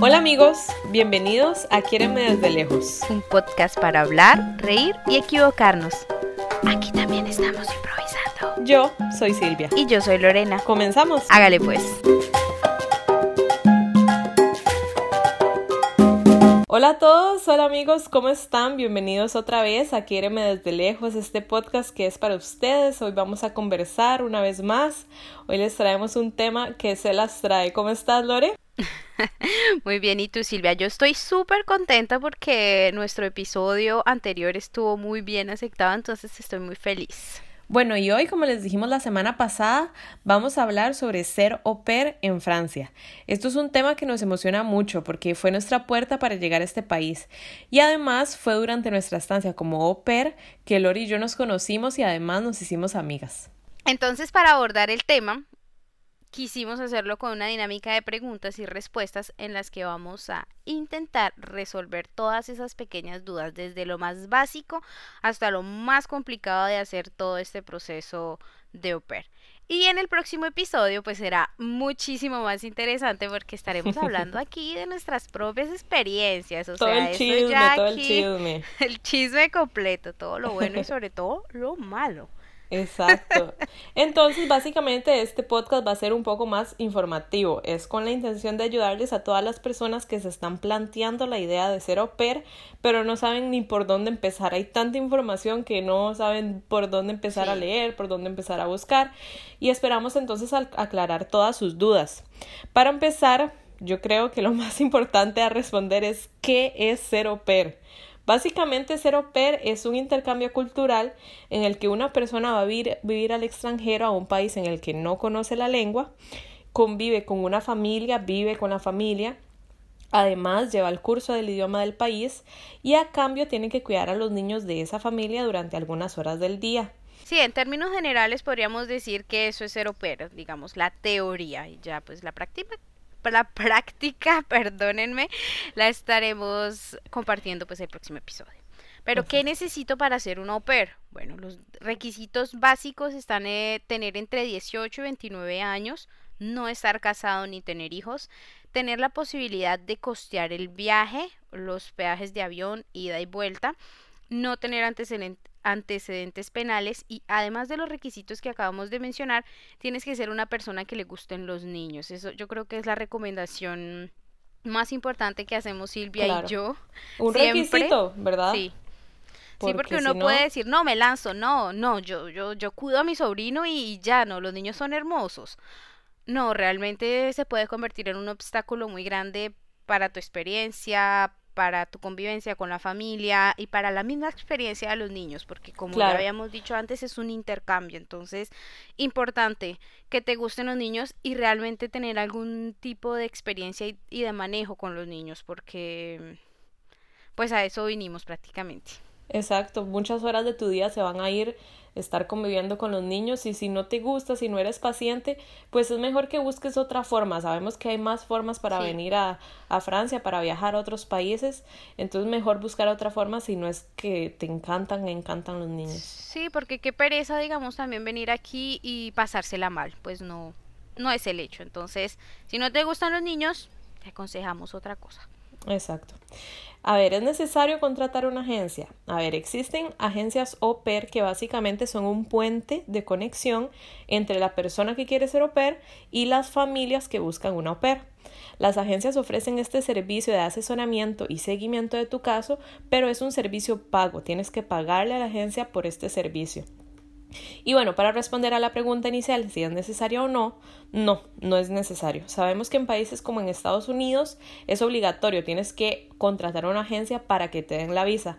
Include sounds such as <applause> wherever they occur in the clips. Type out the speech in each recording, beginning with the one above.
Hola amigos, bienvenidos a Quierenme desde lejos. Un podcast para hablar, reír y equivocarnos. Aquí también estamos improvisando. Yo soy Silvia. Y yo soy Lorena. ¿Comenzamos? Hágale pues. Hola a todos, hola amigos, ¿cómo están? Bienvenidos otra vez a Quiereme desde lejos, este podcast que es para ustedes. Hoy vamos a conversar una vez más. Hoy les traemos un tema que se las trae. ¿Cómo estás, Lore? <laughs> Muy bien, ¿y tú Silvia? Yo estoy súper contenta porque nuestro episodio anterior estuvo muy bien aceptado, entonces estoy muy feliz. Bueno, y hoy, como les dijimos la semana pasada, vamos a hablar sobre ser au pair en Francia. Esto es un tema que nos emociona mucho porque fue nuestra puerta para llegar a este país. Y además fue durante nuestra estancia como au pair que Lori y yo nos conocimos y además nos hicimos amigas. Entonces, para abordar el tema, quisimos hacerlo con una dinámica de preguntas y respuestas en las que vamos a intentar resolver todas esas pequeñas dudas, desde lo más básico hasta lo más complicado de hacer todo este proceso de au pair. Y en el próximo episodio pues será muchísimo más interesante porque estaremos <laughs> hablando aquí de nuestras propias experiencias, o todo sea, el chisme, ya todo aquí, el chisme. <laughs> el chisme completo, todo lo bueno y sobre todo lo malo. Exacto. Entonces, básicamente este podcast va a ser un poco más informativo. Es con la intención de ayudarles a todas las personas que se están planteando la idea de ser au pair, pero no saben ni por dónde empezar. Hay tanta información que no saben por dónde empezar Sí. a leer, por dónde empezar a buscar. Y esperamos entonces aclarar todas sus dudas. Para empezar, yo creo que lo <laughs> más importante a responder es ¿qué es ser au pair? Básicamente, ser au pair es un intercambio cultural en el que una persona va a vivir, al extranjero, a un país en el que no conoce la lengua, convive con una familia, vive con la familia, además lleva el curso del idioma del país y a cambio tiene que cuidar a los niños de esa familia durante algunas horas del día. Sí, en términos generales podríamos decir que eso es ser au pair, digamos, la teoría y ya pues la práctica la práctica, <laughs> perdónenme, la estaremos compartiendo pues el próximo episodio. Pero ¿qué necesito para ser un au pair? Bueno, los requisitos básicos están eh, tener entre 18 y 29 años, no estar casado ni tener hijos, tener la posibilidad de costear el viaje, los peajes de avión, ida y vuelta, no tener antecedentes antecedentes penales y además de los requisitos que acabamos de mencionar, tienes que ser una persona que le gusten los niños. Eso yo creo que es la recomendación más importante que hacemos Silvia Claro. y yo. Un Siempre. requisito, ¿verdad? Sí. Porque sí, porque si uno no- puede decir, no, me lanzo, no, no, yo, yo, yo cuido a mi sobrino y ya, no, los niños son hermosos. No, realmente se puede convertir en un obstáculo muy grande para tu experiencia, para tu convivencia con la familia y para la misma experiencia de los niños, porque como ya habíamos dicho antes, es un intercambio, entonces, importante que te gusten los niños y realmente tener algún tipo de experiencia y, y de manejo con los niños, porque pues a eso vinimos prácticamente. Exacto, muchas horas de tu día se van a ir estar conviviendo con los niños y si no te gusta, si no eres paciente, pues es mejor que busques otra forma. Sabemos que hay más formas para Sí. venir a, a Francia, para viajar a otros países, entonces mejor buscar otra forma si no es que te encantan, encantan los niños. Sí, porque qué pereza, digamos, también venir aquí y pasársela mal, pues no, no es el hecho. Entonces, si no te gustan los niños, te aconsejamos otra cosa. Exacto. A ver, ¿es necesario contratar una agencia? A ver, existen agencias au pair que básicamente son un puente de conexión entre la persona que quiere ser au pair y las familias que buscan una au pair. Las agencias ofrecen este servicio de asesoramiento y seguimiento de tu caso, pero es un servicio pago. Tienes que pagarle a la agencia por este servicio. Y bueno, para responder a la pregunta inicial, si es necesario o no, no, no es necesario. Sabemos que en países como en Estados Unidos es obligatorio, tienes que contratar a una agencia para que te den la visa.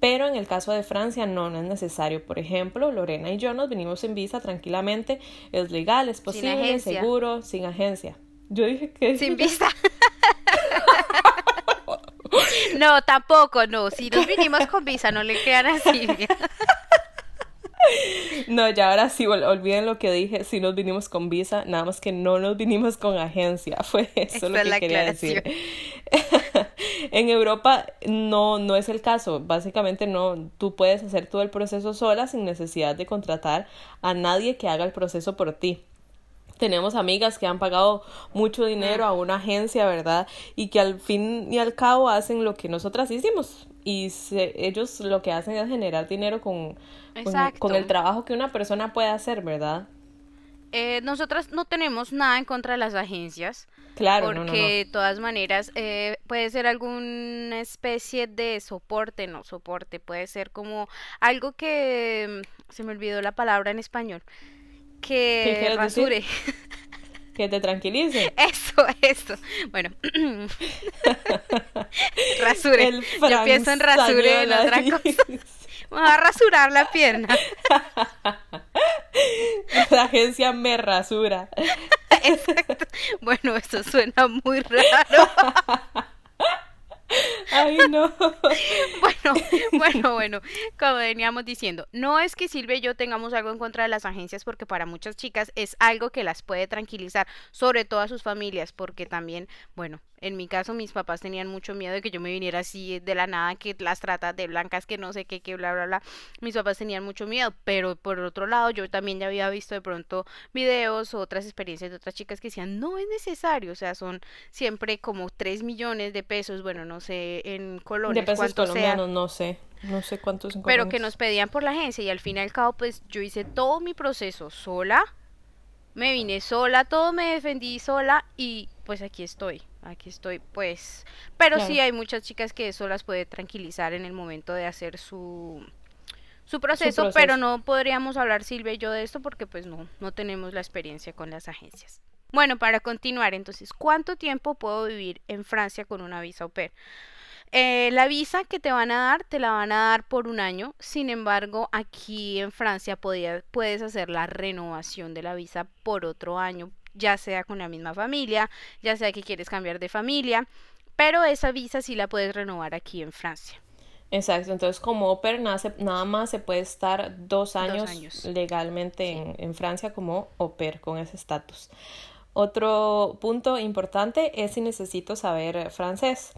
Pero en el caso de Francia no, no es necesario. Por ejemplo, Lorena y yo nos vinimos en visa tranquilamente, es legal, es posible, agencia. seguro, sin agencia. Yo dije que <laughs> Sin vista. <laughs> no, tampoco, no. Si nos vinimos con visa, no le crean a Silvia. <laughs> No, ya ahora sí, ol- olviden lo que dije, si nos vinimos con visa, nada más que no nos vinimos con agencia, <laughs> fue eso lo que quería decir. <laughs> en Europa no, no es el caso, básicamente no, tú puedes hacer todo el proceso sola sin necesidad de contratar a nadie que haga el proceso por ti. Tenemos amigas que han pagado mucho dinero a una agencia, ¿verdad? Y que al fin y al cabo hacen lo que nosotras hicimos. Y ellos lo que hacen es generar dinero con, con, el trabajo que una persona puede hacer, ¿verdad? Eh, nosotras no tenemos nada en contra de las agencias. Claro, porque de todas maneras eh, puede ser alguna especie de soporte, no soporte, puede ser como algo que mm, se me olvidó la palabra en español que rasure. <laughs> Que te tranquilice. Eso, eso. Bueno. <laughs> rasure. Yo pienso en rasure en otra cosa. Vamos a rasurar la pierna. <laughs> La agencia me rasura. Exacto. Bueno, eso suena muy raro. Ay, no. Bueno, <laughs> bueno, bueno, como veníamos diciendo, no es que Silvia y yo tengamos algo en contra de las agencias porque para muchas chicas es algo que las puede tranquilizar, sobre todo a sus familias, porque también, bueno, en mi caso, mis papás tenían mucho miedo de que yo me viniera así de la nada, que las trata de blancas, que no sé qué, que bla, bla, bla. Mis papás tenían mucho miedo, pero por otro lado, yo también ya había visto de pronto videos o otras experiencias de otras chicas que decían, no es necesario, o sea, son siempre como 3 millones de pesos, bueno, no sé, en colones. De pesos colombianos, no sé. No sé cuántos Pero que nos pedían por la agencia y al fin y al cabo, pues yo hice todo mi proceso sola, me vine sola, todo me defendí sola y pues aquí estoy aquí estoy, pues, pero sí hay muchas chicas que eso las puede tranquilizar en el momento de hacer su, su proceso, pero no podríamos hablar Silvia y yo de esto porque pues no, no tenemos la experiencia con las agencias. Bueno, para continuar, entonces, ¿cuánto tiempo puedo vivir en Francia con una visa au pair? Eh, la visa que te van a dar, te la van a dar por un año. Sin embargo, aquí en Francia puedes hacer la renovación de la visa por otro año ya sea con la misma familia, ya sea que quieres cambiar de familia, pero esa visa sí la puedes renovar aquí en Francia. Exacto, entonces como OPER nada más se puede estar dos años, legalmente en, Francia como OPER con ese estatus. Otro punto importante es si necesito saber francés.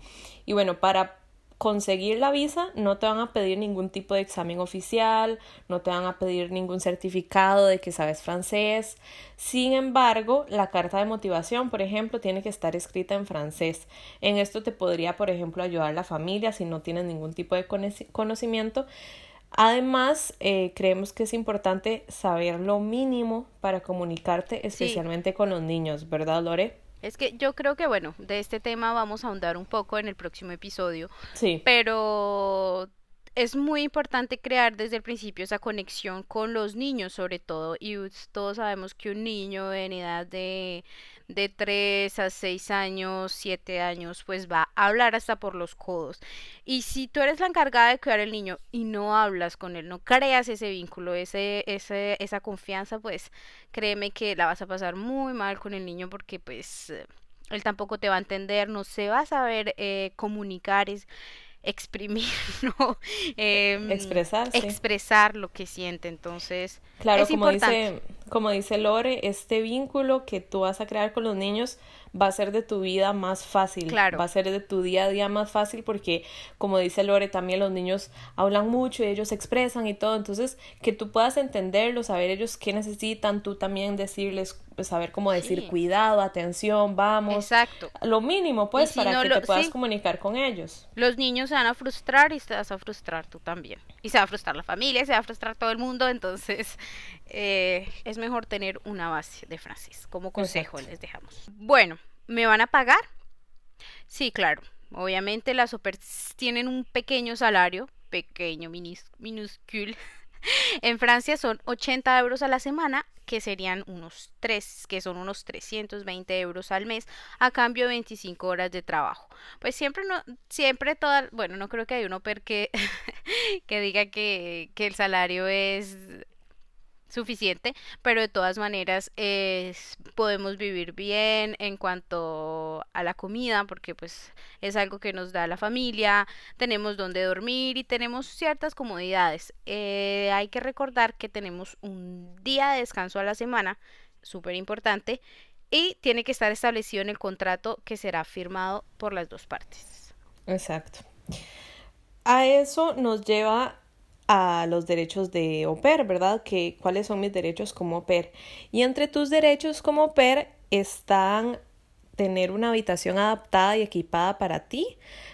Y bueno, para conseguir la visa no te van a pedir ningún tipo de examen oficial, no te van a pedir ningún certificado de que sabes francés. Sin embargo, la carta de motivación, por ejemplo, tiene que estar escrita en francés. En esto te podría, por ejemplo, ayudar la familia si no tienes ningún tipo de conocimiento. Además, eh, creemos que es importante saber lo mínimo para comunicarte, especialmente con los niños, ¿verdad, Lore? Es que yo creo que, bueno, de este tema vamos a ahondar un poco en el próximo episodio. Sí. Pero es muy importante crear desde el principio esa conexión con los niños, sobre todo. Y todos sabemos que un niño en edad de, de 3 a 6 años, 7 años, pues va a hablar hasta por los codos. Y si tú eres la encargada de cuidar al niño y no hablas con él, no creas ese vínculo, ese, ese, esa confianza, pues créeme que la vas a pasar muy mal con el niño porque pues él tampoco te va a entender, no se va a saber eh, comunicar. Exprimir, <laughs> ¿no? Em, expresar lo que siente. Entonces, claro, como dice, como dice Lore, este vínculo que tú vas a crear con los niños va a ser de tu vida más fácil, claro. va a ser de tu día a día más fácil porque, como dice Lore, también los niños hablan mucho y ellos expresan y todo, entonces que tú puedas entenderlos, saber ellos qué necesitan, tú también decirles pues, saber cómo decir cuidado, atención, vamos. Exacto. Lo mínimo, pues, para que te puedas comunicar con ellos. Los niños se van a frustrar y te vas a frustrar tú también. Y se va a frustrar la familia, se va a frustrar todo el mundo, entonces <laughs> eh, es mejor tener una base de frases. Como consejo les dejamos. Bueno, ¿me van a pagar? Sí, claro. Obviamente las super tienen un pequeño salario, pequeño, minúsculo. <laughs> en Francia son 80 euros a la semana que serían unos 3, que son unos 320 euros al mes a cambio de 25 horas de trabajo. Pues siempre no, siempre toda, bueno, no creo que hay uno que, <laughs> que diga que, que el salario es suficiente, pero de todas maneras podemos vivir bien en cuanto a la comida, porque pues es algo que nos da la familia, tenemos donde dormir y tenemos ciertas comodidades. Eh, hay que recordar que tenemos un día de descanso a la semana, súper importante, y tiene que estar establecido en el contrato que será firmado por las dos partes. Exacto. A eso nos lleva a los derechos de pair, ¿verdad? Que cuáles son mis derechos como pair. Y entre tus derechos como pair están tener una habitación adaptada y equipada para ti,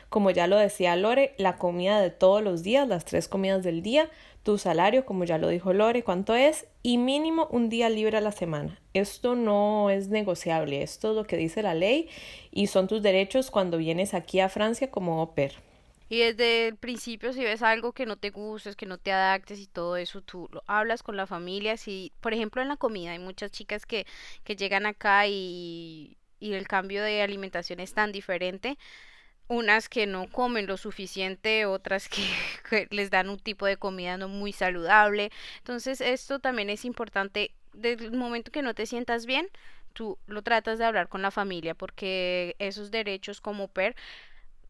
como ya lo decía Lore, la comida de todos los días, las tres comidas del día, tu salario, como ya lo dijo Lore, cuánto es, y mínimo un día libre a la semana. Esto no es negociable, esto es lo que dice la ley y son tus derechos cuando vienes aquí a Francia como pair. Y desde el principio, si ves algo que no te gustes, que no te adaptes y todo eso, tú lo hablas con la familia. Si, por ejemplo, en la comida, hay muchas chicas que, que llegan acá y, y el cambio de alimentación es tan diferente. Unas que no comen lo suficiente, otras que, <laughs> que les dan un tipo de comida no muy saludable. Entonces, esto también es importante. Desde el momento que no te sientas bien, tú lo tratas de hablar con la familia porque esos derechos como PER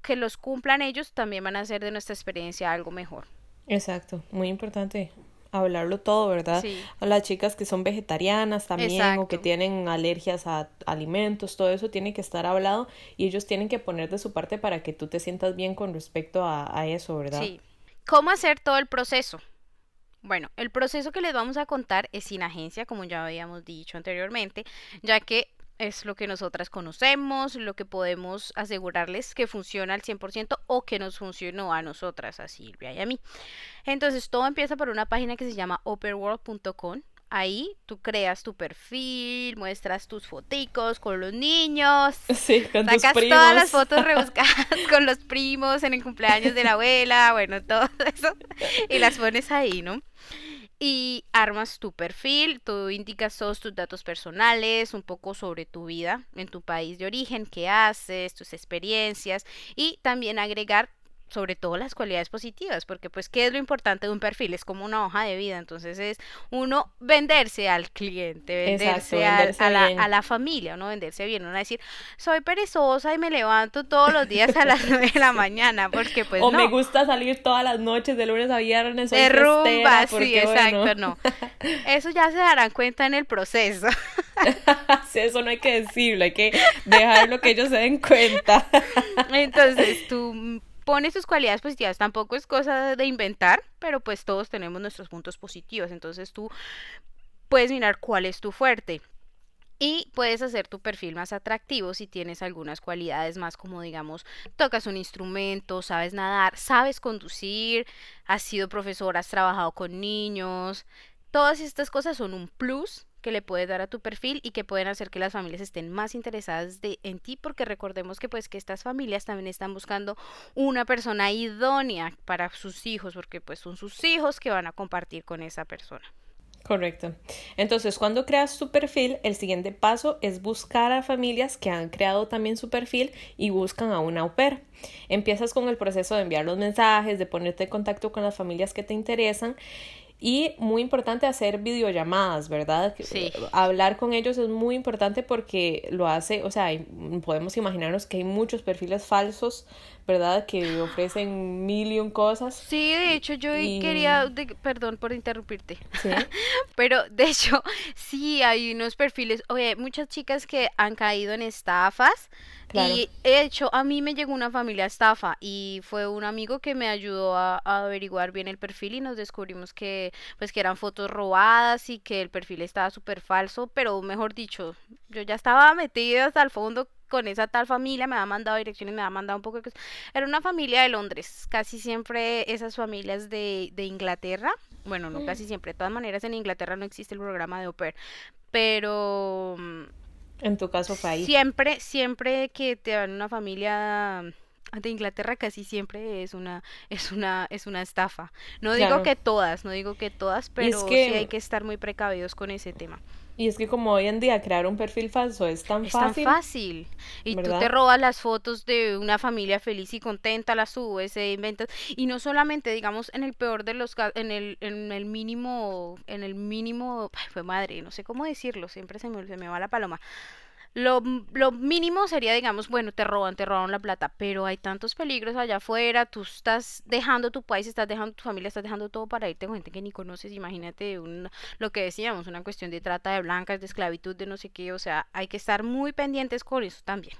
que los cumplan ellos también van a hacer de nuestra experiencia algo mejor. Exacto, muy importante hablarlo todo, ¿verdad? A las chicas que son vegetarianas también o que tienen alergias a alimentos, todo eso tiene que estar hablado y ellos tienen que poner de su parte para que tú te sientas bien con respecto a, a eso, ¿verdad? Sí. ¿Cómo hacer todo el proceso? Bueno, el proceso que les vamos a contar es sin agencia, como ya habíamos dicho anteriormente, ya que es lo que nosotras conocemos, lo que podemos asegurarles que funciona al 100% o que nos funcionó a nosotras, a Silvia y a mí. Entonces, todo empieza por una página que se llama operworld.com. Ahí tú creas tu perfil, muestras tus foticos con los niños, <laughs> sí, con sacas todas las fotos <laughs> rebuscadas con los primos en el cumpleaños de la abuela, bueno, <laughs> todo eso, y las pones ahí, ¿no? Y armas tu perfil, tú indicas todos tus datos personales, un poco sobre tu vida en tu país de origen, qué haces, tus experiencias y también agregar sobre todo las cualidades positivas, porque pues qué es lo importante de un perfil, es como una hoja de vida, entonces es uno venderse al cliente, venderse, a, la, a, la, familia, uno venderse bien, uno decir, soy perezosa y me levanto todos los días a las <laughs> 9 de la <laughs> mañana, porque pues O me gusta salir todas las noches de lunes a viernes, de rumba, sí, exacto, no. <laughs> Eso ya se darán cuenta en el proceso. sí, eso no hay que decirlo, hay que dejarlo que ellos se den cuenta. entonces, tú pone sus cualidades positivas. Tampoco es cosa de inventar, pero pues todos tenemos nuestros puntos positivos. Entonces tú puedes mirar cuál es tu fuerte. Y puedes hacer tu perfil más atractivo si tienes algunas cualidades más como digamos, tocas un instrumento, sabes nadar, sabes conducir, has sido profesor, has trabajado con niños. Todas estas cosas son un plus que le puedes dar a tu perfil y que pueden hacer que las familias estén más interesadas de, en ti porque recordemos que pues que estas familias también están buscando una persona idónea para sus hijos porque pues son sus hijos que van a compartir con esa persona. Correcto. Entonces, cuando creas tu perfil, el siguiente paso es buscar a familias que han creado también su perfil y buscan a una au pair. Empiezas con el proceso de enviar los mensajes, de ponerte en contacto con las familias que te interesan y muy importante hacer videollamadas, ¿verdad? Sí. Hablar con ellos es muy importante porque lo hace, o sea, podemos imaginarnos que hay muchos perfiles falsos, ¿verdad? Que ofrecen mil y un cosas. Sí, de hecho yo quería, perdón por interrumpirte, ¿Sí? <laughs> pero de hecho sí hay unos perfiles, oye, muchas chicas que han caído en estafas y de hecho, a mí me llegó una familia estafa y fue un amigo que me ayudó a, averiguar bien el perfil y nos descubrimos que pues que eran fotos robadas y que el perfil estaba súper falso, pero mejor dicho, yo ya estaba metida hasta el fondo con esa tal familia, me ha mandado direcciones, me ha mandado un poco de cosas. Era una familia de Londres, casi siempre esas familias de, de Inglaterra, bueno, no casi siempre, de todas maneras en Inglaterra no existe el programa de au pair, pero mm, en tu caso fue Siempre, siempre que te dan una familia de Inglaterra casi siempre es una es una es una estafa. No digo que todas, no digo que todas, pero sí hay que estar muy precavidos con ese tema. Y es que como hoy en día crear un perfil falso es tan fácil. Es tan fácil. Y tú te robas las fotos de una familia feliz y contenta, las subes, se inventas. Y no solamente, digamos, en el peor de los casos, en el, en el mínimo, en el mínimo, fue madre, no sé cómo decirlo, siempre se me, se me va la paloma. Lo, lo, mínimo sería, digamos, bueno, te roban, te roban la plata, pero hay tantos peligros allá afuera, tú estás dejando tu país, estás dejando tu familia, estás dejando todo para irte con gente que ni conoces, imagínate un, lo que decíamos, una cuestión de trata de blancas, de esclavitud, de no sé qué, o sea, hay que estar muy pendientes con eso también.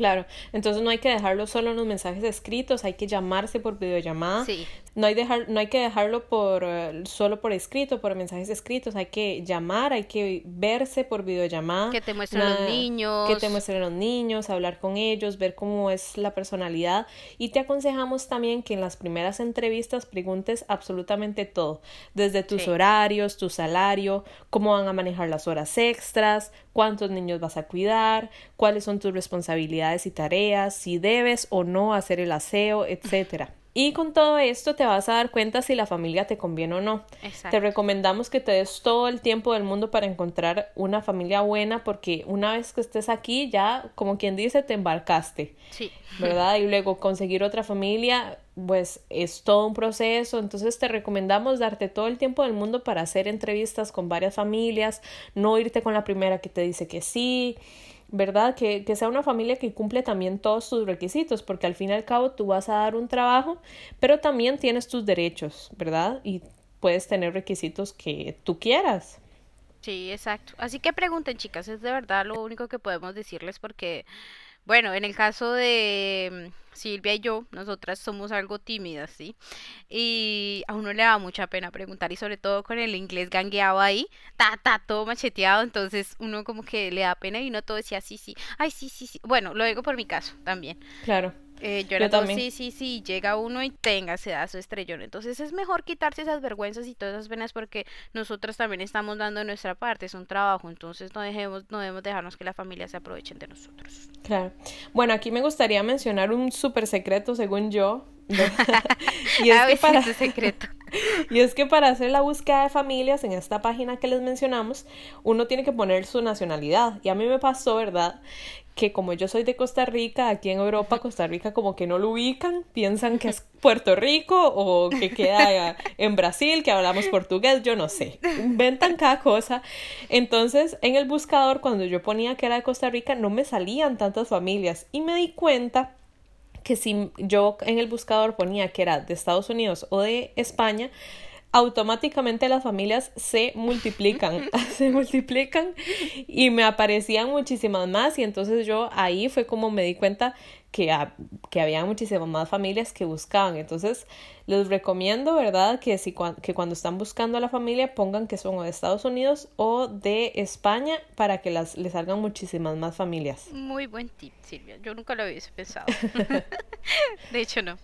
Claro, entonces no hay que dejarlo solo en los mensajes escritos, hay que llamarse por videollamada. Sí. No hay, dejar, no hay que dejarlo por eh, solo por escrito, por mensajes escritos, hay que llamar, hay que verse por videollamada. Que te muestren los niños. Que te muestren los niños, hablar con ellos, ver cómo es la personalidad. Y te aconsejamos también que en las primeras entrevistas preguntes absolutamente todo, desde tus horarios, tu salario, cómo van a manejar las horas extras, cuántos niños vas a cuidar, cuáles son tus responsabilidades y tareas, si debes o no hacer el aseo, etcétera. Y con todo esto te vas a dar cuenta si la familia te conviene o no. Te recomendamos que te des todo el tiempo del mundo para encontrar una familia buena porque una vez que estés aquí ya, como quien dice, te embarcaste. Sí. ¿Verdad? Y luego conseguir otra familia, pues es todo un proceso. Entonces te recomendamos darte todo el tiempo del mundo para hacer entrevistas con varias familias, no irte con la primera que te dice que sí ¿verdad? Que, que, sea una familia que cumple también todos tus requisitos, porque al fin y al cabo tú vas a dar un trabajo, pero también tienes tus derechos, ¿verdad? Y puedes tener requisitos que tú quieras. Sí, exacto. Así que pregunten, chicas, es de verdad lo único que podemos decirles porque bueno, en el caso de mm, Silvia y yo, nosotras somos algo tímidas, ¿sí? Y a uno le da mucha pena preguntar y sobre todo con el inglés gangueado ahí, ta, ta, todo macheteado, entonces uno como que le da pena y uno todo decía sí, sí, ay, sí, sí, sí. Bueno, lo digo por mi caso también. Claro. Eh, yo era todo, sí, sí, sí, llega uno y tenga, se da su estrellón. Entonces es mejor quitarse esas vergüenzas y todas esas penas porque nosotros también estamos dando nuestra parte, es un trabajo, entonces no dejemos, no debemos dejarnos que la familia se aprovechen de nosotros. Claro. Bueno, aquí me gustaría mencionar un súper secreto según yo. <laughs> <laughs> y es que para... secreto. <laughs> y es que para hacer la búsqueda de familias en esta página que les mencionamos, uno tiene que poner su nacionalidad. Y a mí me pasó, ¿verdad? que como yo soy de Costa Rica, aquí en Europa, Costa Rica como que no lo ubican, piensan que es Puerto Rico o que queda en Brasil, que hablamos portugués, yo no sé, inventan cada cosa. Entonces, en el buscador, cuando yo ponía que era de Costa Rica, no me salían tantas familias y me di cuenta que si yo en el buscador ponía que era de Estados Unidos o de España, automáticamente las familias se multiplican, <laughs> <laughs> se multiplican y me aparecían muchísimas más y entonces yo ahí fue como me di cuenta que, que había muchísimas más familias que buscaban. Entonces les recomiendo, ¿verdad? Que, si, que cuando están buscando a la familia pongan que son de Estados Unidos o de España para que las, les salgan muchísimas más familias. Muy buen tip, Silvia. Yo nunca lo hubiese pensado. <laughs> <laughs> de hecho, no.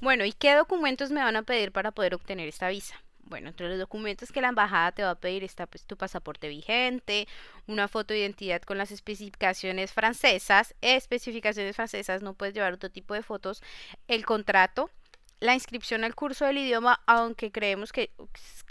Bueno, ¿y qué documentos me van a pedir para poder obtener esta visa? Bueno, entre los documentos que la embajada te va a pedir está pues tu pasaporte vigente, una foto de identidad con las especificaciones francesas, especificaciones francesas, no puedes llevar otro tipo de fotos, el contrato, la inscripción al curso del idioma, aunque creemos que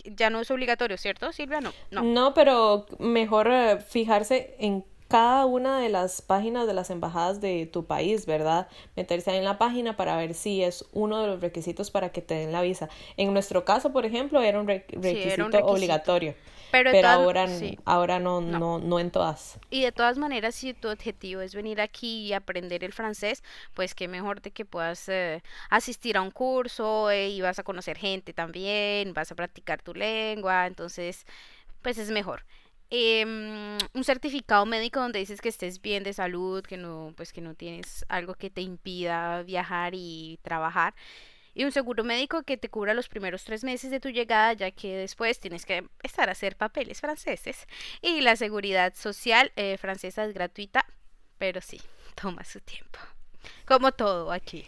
ya no es obligatorio, ¿cierto, Silvia? No, no. No, pero mejor eh, fijarse en cada una de las páginas de las embajadas de tu país, ¿verdad? Meterse ahí en la página para ver si es uno de los requisitos para que te den la visa. En nuestro caso, por ejemplo, era un, requisito, obligatorio. Pero, ahora, ahora no, no. no, en todas. Y de todas maneras, si tu objetivo es venir aquí y aprender el francés, pues qué mejor de que puedas eh, asistir a un curso eh, y vas a conocer gente también, vas a practicar tu lengua, entonces, pues es mejor. Em, un certificado médico donde dices que estés bien de salud, que no, pues que no tienes algo que te impida viajar y trabajar. Y un seguro médico que te cubra los primeros tres meses de tu llegada, ya que después tienes que estar a hacer papeles franceses. Y la seguridad social eh, francesa es gratuita, pero sí, <laughs> toma su tiempo. Como todo aquí.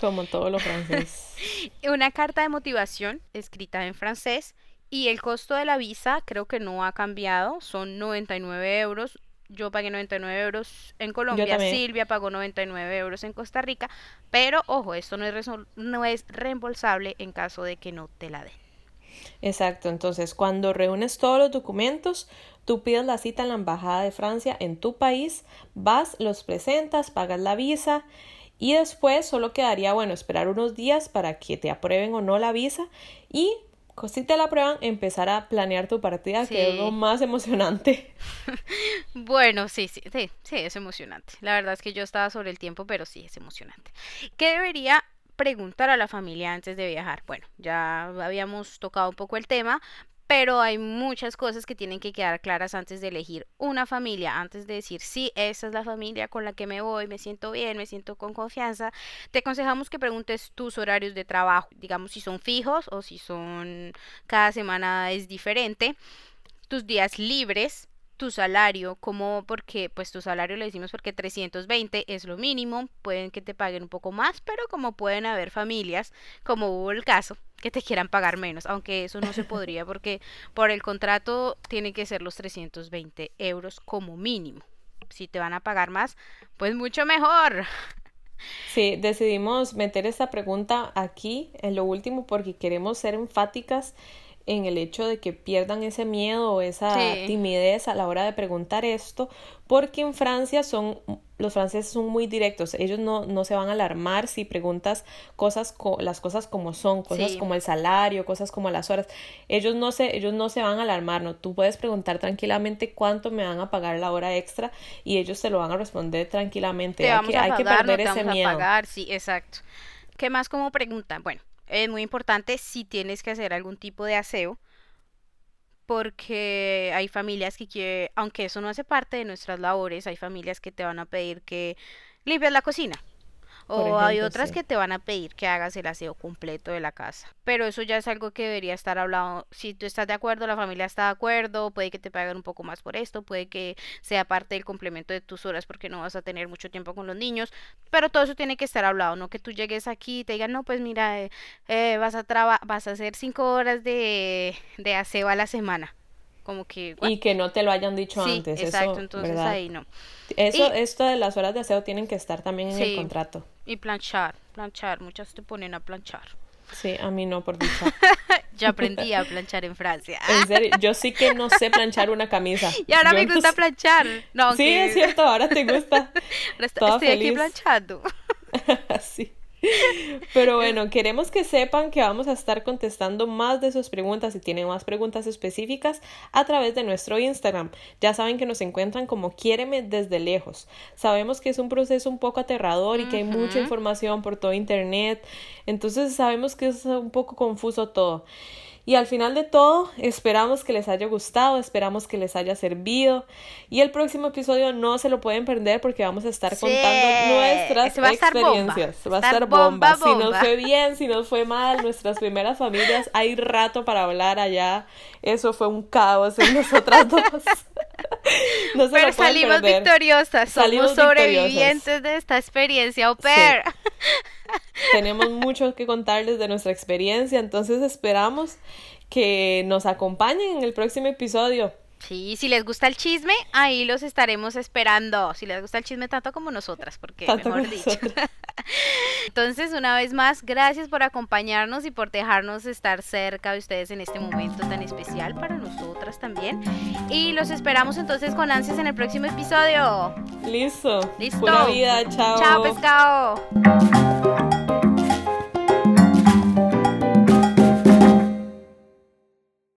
Como todo lo francés. <laughs> Una carta de motivación escrita en francés y el costo de la visa creo que no ha cambiado, son 99 euros. Yo pagué 99 euros en Colombia, Silvia pagó 99 euros en Costa Rica, pero ojo, esto no es, no es reembolsable en caso de que no te la den. Exacto, entonces cuando reúnes todos los documentos, tú pides la cita en la Embajada de Francia en tu país, vas, los presentas, pagas la visa y después solo quedaría, bueno, esperar unos días para que te aprueben o no la visa y si te la prueban, empezar a planear tu partida, que es lo más emocionante. <laughs> bueno, sí, sí, sí, sí, es emocionante. La verdad es que yo estaba sobre el tiempo, pero sí, es emocionante. ¿Qué debería preguntar a la familia antes de viajar? Bueno, ya habíamos tocado un poco el tema, pero hay muchas cosas que tienen que quedar claras antes de elegir una familia, antes de decir, sí, esa es la familia con la que me voy, me siento bien, me siento con confianza. Te aconsejamos que preguntes tus horarios de trabajo, digamos si son fijos o si son cada semana es diferente, tus días libres, tu salario, como porque pues tu salario le decimos porque 320 es lo mínimo, pueden que te paguen un poco más, pero como pueden haber familias, como hubo el caso, que te quieran pagar menos, aunque eso no se podría porque por el contrato tiene que ser los 320 euros como mínimo. Si te van a pagar más, pues mucho mejor. Sí, decidimos meter esta pregunta aquí en lo último porque queremos ser enfáticas en el hecho de que pierdan ese miedo o esa timidez a la hora de preguntar esto, porque en Francia son los franceses son muy directos, ellos no, no se van a alarmar si preguntas cosas las cosas como son, cosas como el salario, cosas como las horas. Ellos no se ellos no se van a alarmar, no, tú puedes preguntar tranquilamente cuánto me van a pagar la hora extra y ellos te lo van a responder tranquilamente. hay que, hay que perder ese miedo. pagar, sí, exacto. ¿Qué más como pregunta? Bueno, es muy importante si tienes que hacer algún tipo de aseo, porque hay familias que quieren, aunque eso no hace parte de nuestras labores, hay familias que te van a pedir que limpies la cocina o hay otras que te van a pedir que hagas el aseo completo de la casa. Pero eso ya es algo que debería estar hablado. Si tú estás de acuerdo, la familia está de acuerdo, puede que te paguen un poco más por esto, puede que sea parte del complemento de tus horas porque no vas a tener mucho tiempo con los niños. Pero todo eso tiene que estar hablado, no que tú llegues aquí y te digan, no, pues mira, eh, eh, vas, a vas a hacer cinco horas de, de aseo a la semana como que y que no te lo hayan dicho sí, antes exacto entonces ahí no. Eso esto de las horas de aseo tienen que estar también en el contrato. y planchar planchar muchas te ponen a planchar. Sí a mí no por dicha. <laughs> Yo aprendí a planchar en Francia. <laughs> En serio yo sí que no sé planchar una camisa. <laughs> Y ahora me gusta planchar. No sí es cierto ahora te gusta. Estoy aquí planchando. Sí pero bueno, queremos que sepan que vamos a estar contestando más de sus preguntas si tienen más preguntas específicas a través de nuestro Instagram. Ya saben que nos encuentran como quiéreme desde lejos. Sabemos que es un proceso un poco aterrador y que hay mucha información por todo internet, entonces sabemos que es un poco confuso todo. Y al final de todo, esperamos que les haya gustado, esperamos que les haya servido. Y el próximo episodio no se lo pueden perder porque vamos a estar contando nuestras experiencias. Va a estar bomba. Si nos fue bien, si nos fue mal, nuestras primeras familias, hay rato para hablar allá. Eso fue un caos en nosotras dos. <laughs> no se Pero salimos victoriosas, somos sobrevivientes de esta experiencia au pair. Tenemos mucho que contarles de nuestra experiencia, entonces esperamos que nos acompañen en el próximo episodio. Sí, si les gusta el chisme, ahí los estaremos esperando. Si les gusta el chisme tanto como nosotras, porque mejor dicho. <laughs> Entonces, una vez más, gracias por acompañarnos y por dejarnos estar cerca de ustedes en este momento tan especial para nosotras también. Y los esperamos entonces con ansias en el próximo episodio. Listo. Listo. Buena vida, chao. Chao, pescado.